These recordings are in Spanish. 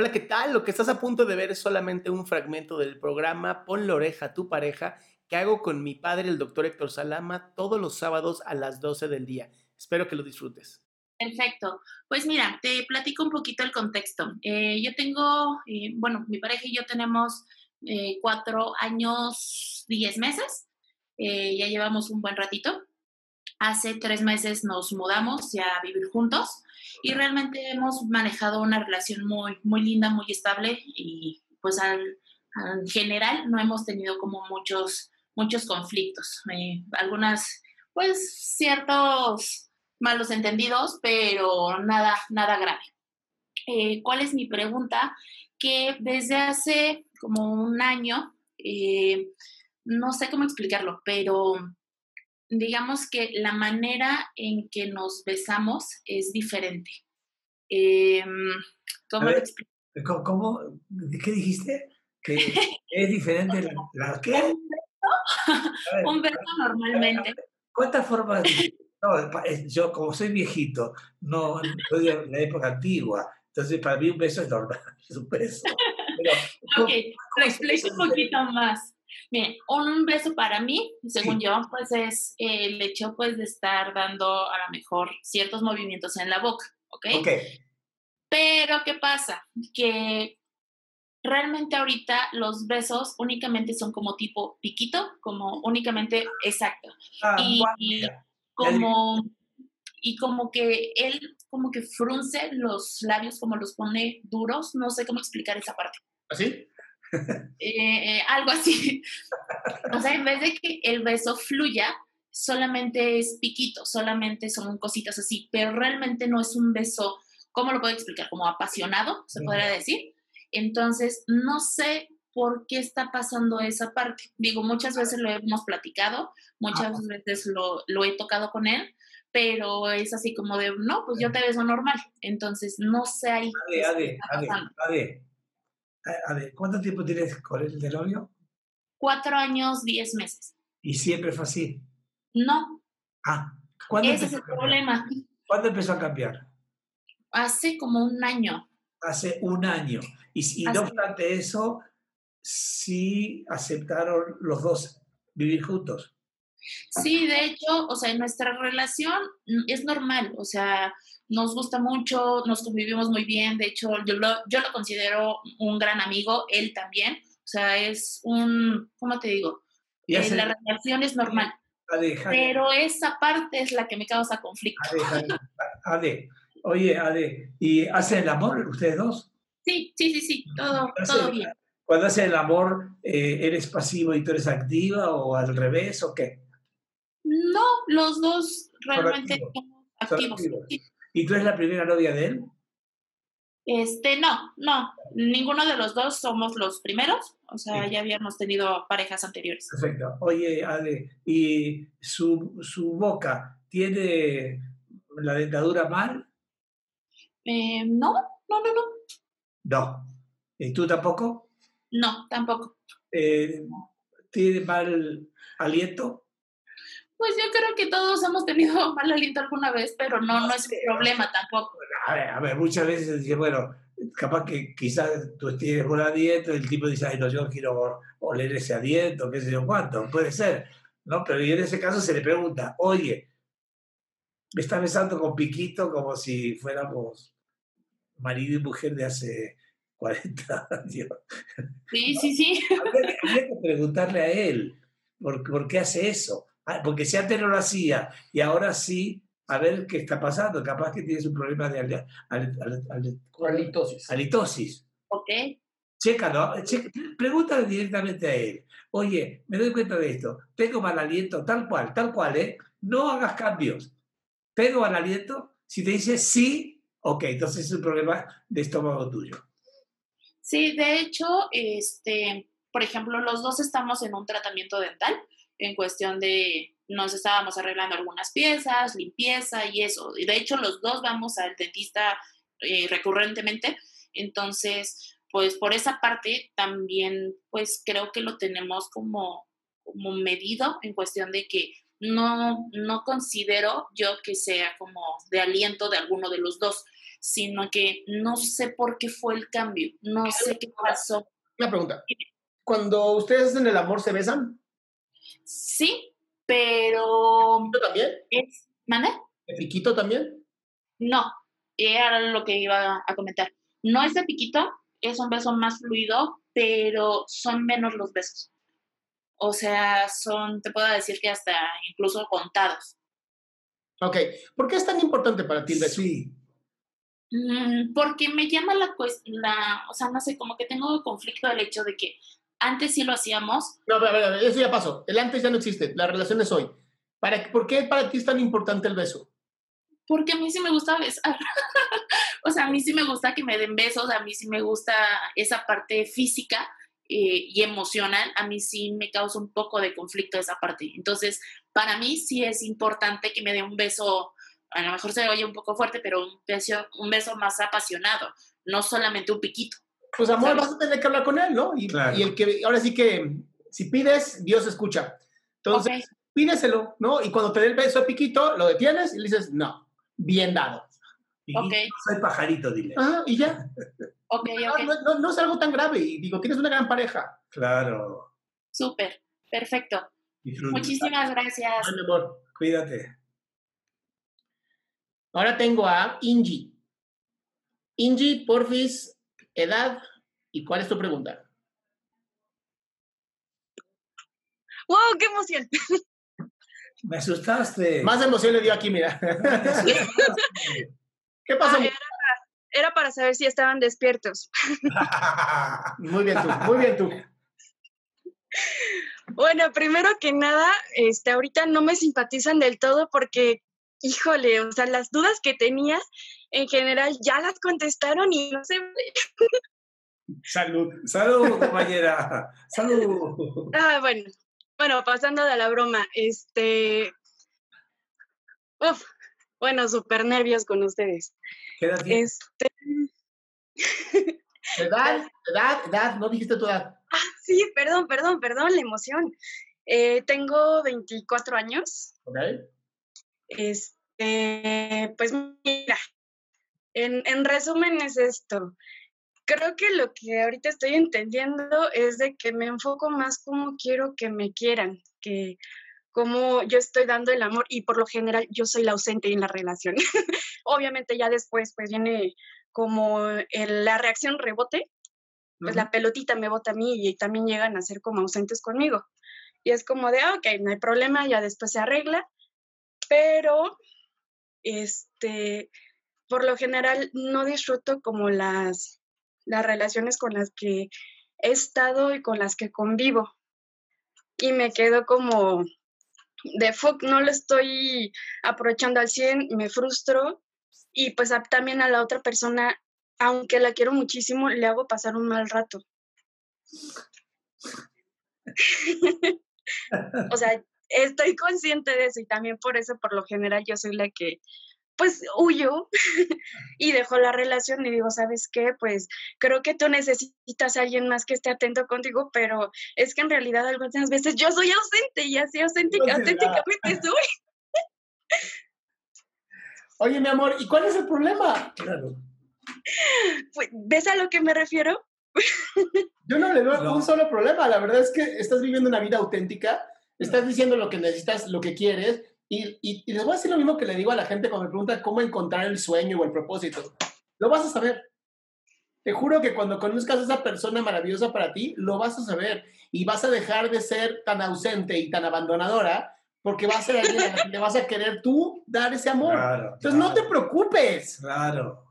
Hola, ¿qué tal? Lo que estás a punto de ver es solamente un fragmento del programa Pon la oreja a tu pareja que hago con mi padre, el doctor Héctor Salama, todos los sábados a las 12 del día. Espero que lo disfrutes. Perfecto. Pues mira, te platico un poquito el contexto. Eh, yo tengo, eh, bueno, mi pareja y yo tenemos eh, cuatro años, diez meses. ya llevamos un buen ratito. Hace tres meses nos mudamos ya a vivir juntos y realmente hemos manejado una relación muy, muy linda, muy estable y pues al, en general no hemos tenido como muchos, muchos conflictos. Eh, algunas, pues ciertos malos entendidos, pero nada, nada grave. Eh, ¿Cuál es mi pregunta? Que desde hace como un año, eh, no sé cómo explicarlo, pero digamos que la manera en que nos besamos es diferente. Em, ¿Cómo, ver, ¿cómo, ¿Qué dijiste? Que es diferente la, la ¿qué? Un beso, normalmente. ¿Cuántas formas? No, yo como soy viejito, no soy de la época antigua, entonces para mí un beso es normal, es un beso. ok, lo explico un poquito más. Bien, un beso para mí, según yo, pues es el hecho pues de estar dando a lo mejor ciertos movimientos en la boca, ¿ok? Ok. Pero, ¿qué pasa? Que realmente ahorita los besos únicamente son como tipo piquito, como únicamente exacto. Ah, y, como y como que él como que frunce los labios, como los pone duros, no sé cómo explicar esa parte. ¿Así? Eh, eh, algo así. o sea, en vez de que el beso fluya, solamente es piquito, solamente son cositas así, pero realmente no es un beso, ¿cómo lo puedo explicar? Como apasionado, se podría decir. Entonces, no sé por qué está pasando esa parte. Digo, muchas veces lo hemos platicado, muchas veces lo, lo, he tocado con él, pero es así como de, no, pues yo te beso normal. Entonces, no sé ahí. Ade, ade, ade, a ver, ¿cuánto tiempo tienes con el de novio? Cuatro años, diez meses. ¿Y siempre fue así? No. Ah, ¿cuándo Ese es el problema. ¿Cuándo empezó a cambiar? Hace como un año. Hace un año. Y, no obstante eso, sí aceptaron los dos vivir juntos. Sí, de hecho, o sea, nuestra relación es normal, o sea, nos gusta mucho, nos convivimos muy bien, de hecho yo lo, yo lo considero un gran amigo, él también, o sea, es un, ¿cómo te digo? Eh, la relación es normal. pero esa parte es la que me causa conflicto. Ade, oye, Ade, ¿y hacen el amor ustedes dos? Sí, sí, sí, sí, todo, todo bien. Cuando hacen el amor, eh, ¿eres pasivo y tú eres activa o al revés o qué? No, los dos realmente activos. activos. ¿Y tú eres la primera novia de él? Este, no, no, ninguno de los dos somos los primeros, o sea, ya habíamos tenido parejas anteriores. Perfecto. Oye, Ale, ¿y su, su boca tiene la dentadura mal? Eh, no, no, no, no. No. ¿Y tú tampoco? No, tampoco. Eh, ¿Tiene mal aliento? Pues yo creo que todos hemos tenido mal aliento alguna vez, pero no, no es un problema tampoco. A ver, a ver, muchas veces dice, bueno, capaz que quizás tú tienes buen aliento y el tipo dice, ay, no, yo quiero oler ese aliento, qué sé yo cuánto, puede ser, ¿no? Pero en ese caso se le pregunta, oye, me está besando con piquito como si fuéramos marido y mujer de hace 40 años. Sí, sí, sí. Habría que, preguntarle a él, ¿por, ¿por qué hace eso? Ah, porque si antes no lo hacía y ahora sí, a ver qué está pasando. Capaz que tienes un problema de alitosis. Alitosis. Ok. Chécalo, pregúntale directamente a él. Oye, me doy cuenta de esto. Tengo mal aliento, tal cual, tal cual, ¿eh? No hagas cambios. Tengo mal aliento. Si te dice sí, ok, entonces es un problema de estómago tuyo. Sí, de hecho, este, por ejemplo, los dos estamos en un tratamiento dental en cuestión de nos estábamos arreglando algunas piezas, limpieza y eso. Y de hecho los dos vamos al dentista eh, recurrentemente. Entonces, pues por esa parte también, pues creo que lo tenemos como, como medido en cuestión de que no, no considero yo que sea como de aliento de alguno de los dos. sino que no sé por qué fue el cambio, no sé qué pasó. Una pregunta. Cuando ustedes hacen el amor, ¿se besan? Sí, pero... ¿Tú también? Es, ¿Mande? ¿El piquito también? No, era lo que iba a comentar. No es de piquito, es un beso más fluido, pero son menos los besos. O sea, son, te puedo decir que hasta incluso contados. Ok, ¿por qué es tan importante para ti el beso? Sí. Mm, porque me llama la cuestión, o sea, no sé, como que tengo conflicto del hecho de que antes sí lo hacíamos. No, a ver, a ver, eso ya pasó. El antes ya no existe, la relación es hoy. ¿Para, ¿Por qué para ti es tan importante el beso? Porque a mí sí me gusta besar. o sea, a mí sí me gusta que me den besos, a mí sí me gusta esa parte física eh, y emocional, a mí sí me causa un poco de conflicto esa parte. Entonces, para mí sí es importante que me dé un beso a lo mejor se oye un poco fuerte, pero un beso, un beso más apasionado, no solamente un piquito. Pues amor, vas a tener que hablar con él, ¿no? Y, y, el que, ahora sí que, si pides, Dios escucha. Entonces, pídeselo, ¿no? Y cuando te dé el beso de piquito, lo detienes y le dices, no, bien dado. Ok. Soy pajarito, dile. Ah, y ya. ok, ok. No, no, no, es algo tan grave. Y digo, tienes una gran pareja. Claro. Súper, perfecto. Muchísimas gracias. Ay, mi amor. Cuídate. Ahora tengo a Ingi. Ingi, porfis, edad y cuál es tu pregunta. ¡Wow! ¡Qué emoción! Me asustaste. Más emoción le dio aquí, mira. ¿Qué pasó? Ah, era, para, saber si estaban despiertos. muy bien tú, muy bien tú. Bueno, primero que nada, este, ahorita no me simpatizan del todo porque híjole, o sea, las dudas que tenía en general ya las contestaron y no sé. Salud, salud, compañera, salud. Ah, bueno, bueno, pasando de la broma, este, uf, bueno, súper nervios con ustedes. ¿Qué edad Este... ¿Edad? ¿Edad? ¿Edad? ¿No dijiste tu edad? Ah, sí, perdón, perdón, perdón, la emoción. Eh, tengo 24 años. Ok. Este, pues mira, en, en resumen es esto. Creo que lo que ahorita estoy entendiendo es de que me enfoco más como quiero que me quieran, que como yo estoy dando el amor y por lo general yo soy la ausente en la relación. Obviamente ya después pues viene como la reacción rebote, pues la pelotita me bota a mí y también llegan a ser como ausentes conmigo. Y es como de, ah, ok, no hay problema, ya después se arregla, pero este, por lo general no disfruto como las, las relaciones con las que he estado y con las que convivo. Y me quedo como de fuck, no lo estoy aprovechando al 100, me frustro y pues también a la otra persona, aunque la quiero muchísimo, le hago pasar un mal rato. o sea, estoy consciente de eso y también por eso, por lo general, yo soy la que pues huyo y dejo la relación y digo, ¿sabes qué? Pues creo que tú necesitas a alguien más que esté atento contigo, pero es que en realidad algunas veces yo soy ausente y así auténtica, auténticamente soy. Oye, mi amor, ¿y cuál es el problema? Claro. Pues, ¿Ves a lo que me refiero? Yo no le veo un solo problema. La verdad es que estás viviendo una vida auténtica estás diciendo lo que necesitas, lo que quieres, y, y, les voy a decir lo mismo que le digo a la gente cuando me pregunta cómo encontrar el sueño o el propósito. Lo vas a saber. Te juro que cuando conozcas a esa persona maravillosa para ti, lo vas a saber y vas a dejar de ser tan ausente y tan abandonadora porque va a ser alguien a la que le vas a querer tú dar ese amor. Entonces no te preocupes. Claro.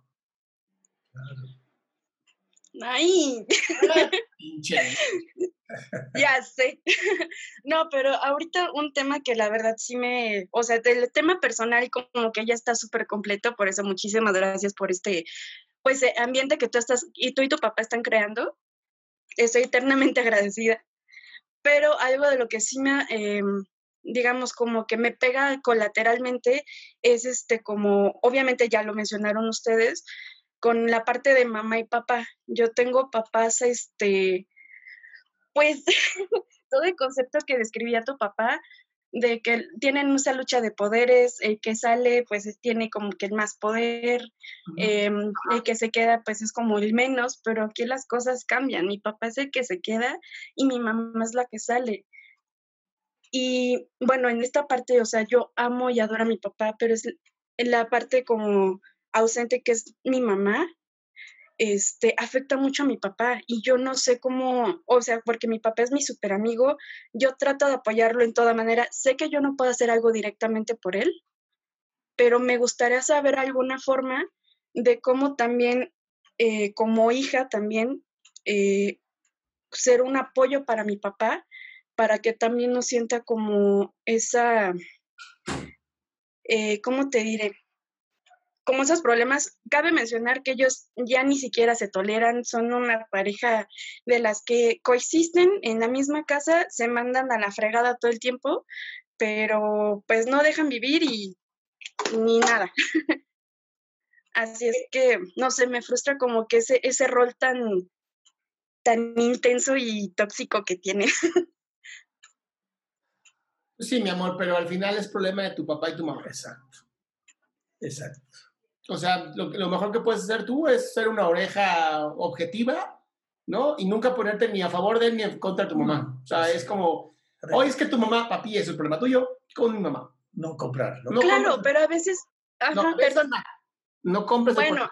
claro. Ay. Ya sé. No, pero ahorita un tema que la verdad sí me, o sea, el tema personal como que ya está súper completo, por eso muchísimas gracias por este, pues, eh, ambiente que tú estás, y tú y tu papá están creando. Estoy eternamente agradecida. Pero algo de lo que sí me, em, digamos, como que me pega colateralmente es este, como, obviamente ya lo mencionaron ustedes, con la parte de mamá y papá. Yo tengo papás, este, pues todo el concepto que describía tu papá, de que tienen esa lucha de poderes, el que sale pues tiene como que el más poder, em, el que se queda pues es como el menos, pero aquí las cosas cambian, mi papá es el que se queda y mi mamá es la que sale. Y bueno, en esta parte, o sea, yo amo y adoro a mi papá, pero es la parte como ausente que es mi mamá, este, afecta mucho a mi papá y yo no sé cómo, o sea, porque mi papá es mi super amigo, yo trato de apoyarlo en toda manera. Sé que yo no puedo hacer algo directamente por él, pero me gustaría saber alguna forma de cómo también, eh, como hija también, eh, ser un apoyo para mi papá, para que también no sienta como esa, eh, ¿cómo te diré? Como esos problemas, cabe mencionar que ellos ya ni siquiera se toleran, son una pareja de las que coexisten en la misma casa, se mandan a la fregada todo el tiempo, pero pues no dejan vivir y ni nada. Así es que, no sé, me frustra como que ese, ese rol tan, tan intenso y tóxico que tiene. Sí, mi amor, pero al final es problema de tu papá y tu mamá. Exacto. Exacto. O sea, lo, lo, mejor que puedes hacer tú es ser una oreja objetiva, ¿no? Y nunca ponerte ni a favor de él ni en contra de tu mamá. O sea, es como, hoy es que tu mamá, papi, es el problema tuyo con mi mamá. No comprar. No claro, pero a veces, ajá, no, perdón. No compres. Bueno,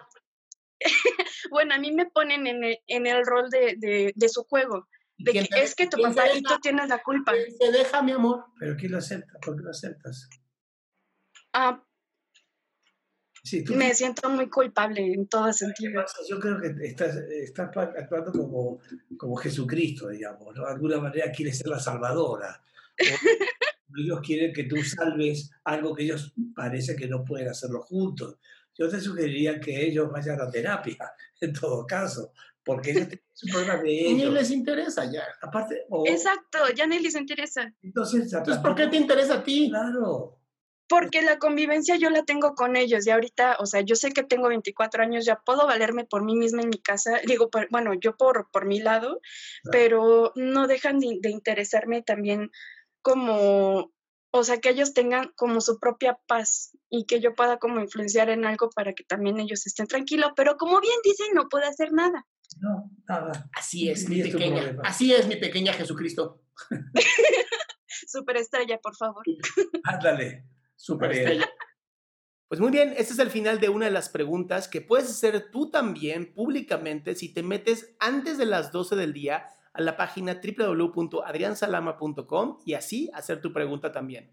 bueno, a mí me ponen en el, en el rol de, de, de su juego. De que es que tu papá y tú tienes la culpa. Se deja, mi amor. ¿Pero quién lo acepta? ¿Por qué lo aceptas? Ah, me siento muy culpable en todo sentido. Yo creo que estás, estás actuando como, como Jesucristo, digamos, ¿no? De alguna manera quiere ser la salvadora. ellos quieren que tú salves algo que ellos parece que no pueden hacerlo juntos. Yo te sugeriría que ellos vayan a terapia, en todo caso, porque ellos tienen un problema de ellos. Ni les interesa ya. Aparte, Exacto, ya ni les interesa. Entonces, Entonces ¿por qué te interesa a ti? Claro porque la convivencia yo la tengo con ellos y ahorita, o sea, yo sé que tengo 24 años, ya puedo valerme por mí misma en mi casa, digo, bueno, yo por, por mi lado, pero no dejan de, de, interesarme también como, o sea, que ellos tengan como su propia paz y que yo pueda como influenciar en algo para que también ellos estén tranquilos, pero como bien dicen, no puede hacer nada. No, nada. Así es, mi pequeña, así es mi pequeña Jesucristo. Superestrella, por favor. Ándale. Super Pues muy bien, este es el final de una de las preguntas que puedes hacer tú también públicamente si te metes antes de las 12 del día a la página www.adriansalama.com y así hacer tu pregunta también.